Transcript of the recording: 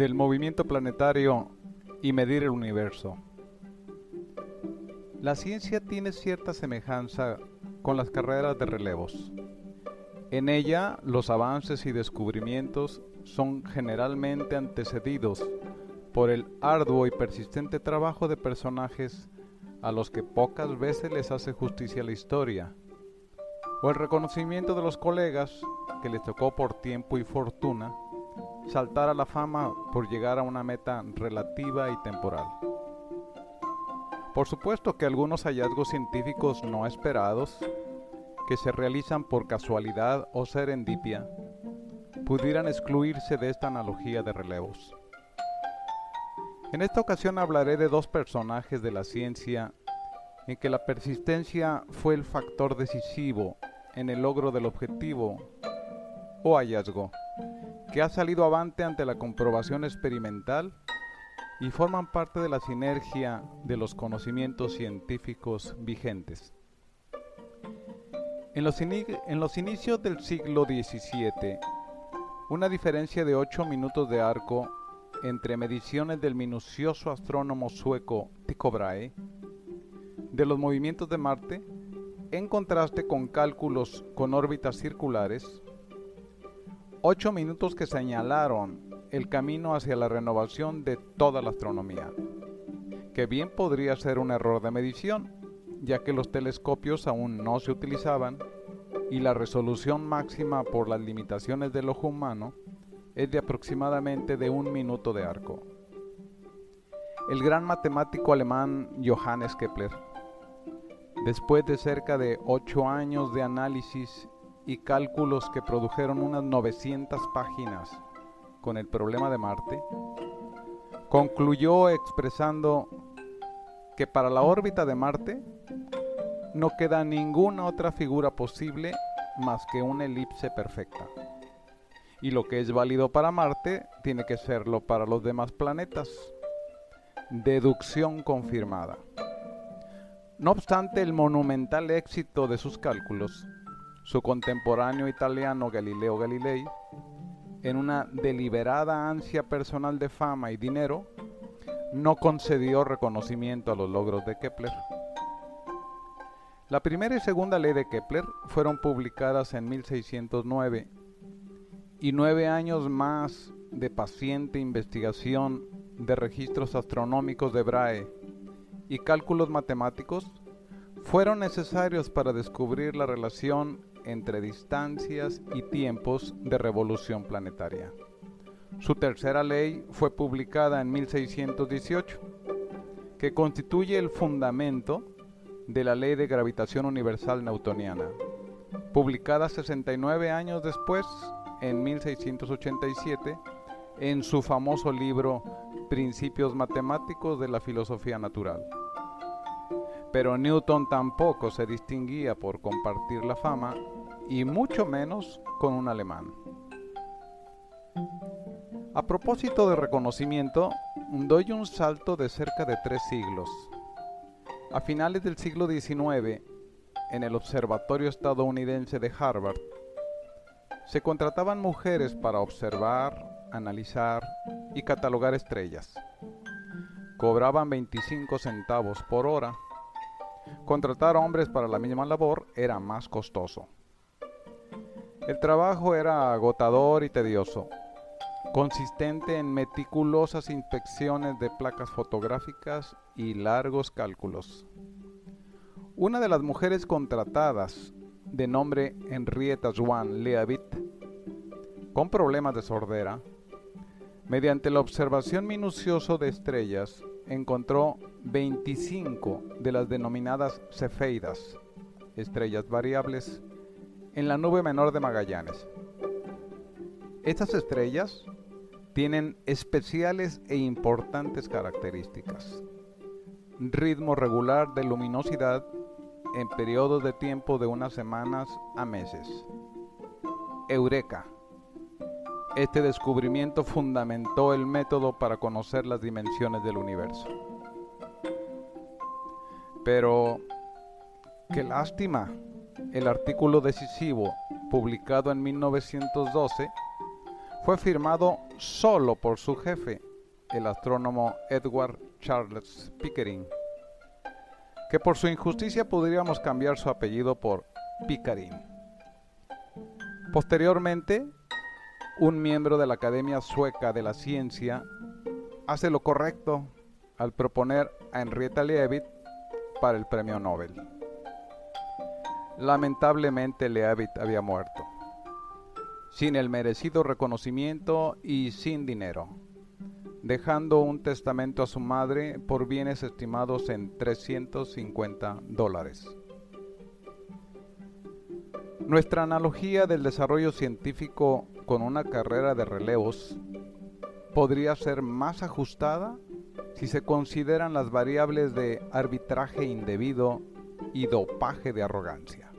del movimiento planetario y medir el universo. La ciencia tiene cierta semejanza con las carreras de relevos. En ella, los avances y descubrimientos son generalmente antecedidos por el arduo y persistente trabajo de personajes a los que pocas veces les hace justicia la historia, o el reconocimiento de los colegas que les tocó por tiempo y fortuna saltar a la fama por llegar a una meta relativa y temporal. Por supuesto que algunos hallazgos científicos no esperados, que se realizan por casualidad o serendipia, pudieran excluirse de esta analogía de relevos. En esta ocasión hablaré de dos personajes de la ciencia en que la persistencia fue el factor decisivo en el logro del objetivo o hallazgo, que ha salido avante ante la comprobación experimental y forman parte de la sinergia de los conocimientos científicos vigentes. En los, inicios del siglo XVII, una diferencia de 8 minutos de arco entre mediciones del minucioso astrónomo sueco Tycho Brahe de los movimientos de Marte en contraste con cálculos con órbitas circulares, ocho minutos que señalaron el camino hacia la renovación de toda la astronomía, que bien podría ser un error de medición, ya que los telescopios aún no se utilizaban y la resolución máxima por las limitaciones del ojo humano es de aproximadamente de un minuto de arco. El gran matemático alemán Johannes Kepler Después de cerca de ocho años de análisis y cálculos que produjeron unas 900 páginas con el problema de Marte, concluyó expresando que para la órbita de Marte no queda ninguna otra figura posible más que una elipse perfecta. Y lo que es válido para Marte tiene que serlo para los demás planetas. Deducción confirmada. No obstante el monumental éxito de sus cálculos, su contemporáneo italiano Galileo Galilei, en una deliberada ansia personal de fama y dinero, no concedió reconocimiento a los logros de Kepler. La primera y segunda ley de Kepler fueron publicadas en 1609 y nueve años más de paciente investigación de registros astronómicos de Brahe y cálculos matemáticos fueron necesarios para descubrir la relación entre distancias y tiempos de revolución planetaria. Su tercera ley fue publicada en 1618, que constituye el fundamento de la ley de gravitación universal newtoniana, publicada 69 años después, en 1687, en su famoso libro Principios Matemáticos de la Filosofía Natural. Pero Newton tampoco se distinguía por compartir la fama y mucho menos con un alemán. A propósito de reconocimiento, doy un salto de cerca de tres siglos. A finales del siglo XIX, en el Observatorio estadounidense de Harvard, se contrataban mujeres para observar, analizar y catalogar estrellas. Cobraban 25 centavos por hora Contratar hombres para la misma labor era más costoso. El trabajo era agotador y tedioso, consistente en meticulosas inspecciones de placas fotográficas y largos cálculos. Una de las mujeres contratadas, de nombre Henrietta Swan Leavitt, con problemas de sordera, mediante la observación minuciosa de estrellas, encontró 25 de las denominadas cefeidas, estrellas variables, en la nube menor de Magallanes. Estas estrellas tienen especiales e importantes características. Ritmo regular de luminosidad en periodos de tiempo de unas semanas a meses. Eureka. Este descubrimiento fundamentó el método para conocer las dimensiones del universo. Pero, qué lástima, el artículo decisivo, publicado en 1912, fue firmado solo por su jefe, el astrónomo Edward Charles Pickering, que por su injusticia podríamos cambiar su apellido por Pickering. Posteriormente, un miembro de la Academia Sueca de la Ciencia hace lo correcto al proponer a Henrietta Leavitt para el premio Nobel. Lamentablemente Leavitt había muerto, sin el merecido reconocimiento y sin dinero, dejando un testamento a su madre por bienes estimados en 350 dólares. Nuestra analogía del desarrollo científico con una carrera de relevos podría ser más ajustada si se consideran las variables de arbitraje indebido y dopaje de arrogancia.